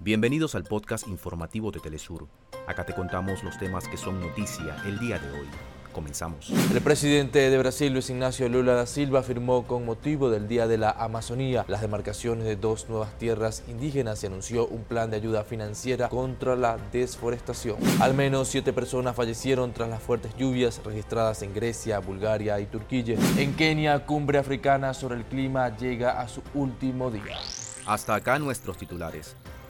Bienvenidos al podcast informativo de Telesur. Acá te contamos los temas que son noticia el día de hoy. Comenzamos. El presidente de Brasil, Luis Ignacio Lula da Silva, firmó con motivo del Día de la Amazonía las demarcaciones de dos nuevas tierras indígenas y anunció un plan de ayuda financiera contra la desforestación. Al menos siete personas fallecieron tras las fuertes lluvias registradas en Grecia, Bulgaria y Turquía. En Kenia, cumbre africana sobre el clima llega a su último día. Hasta acá nuestros titulares.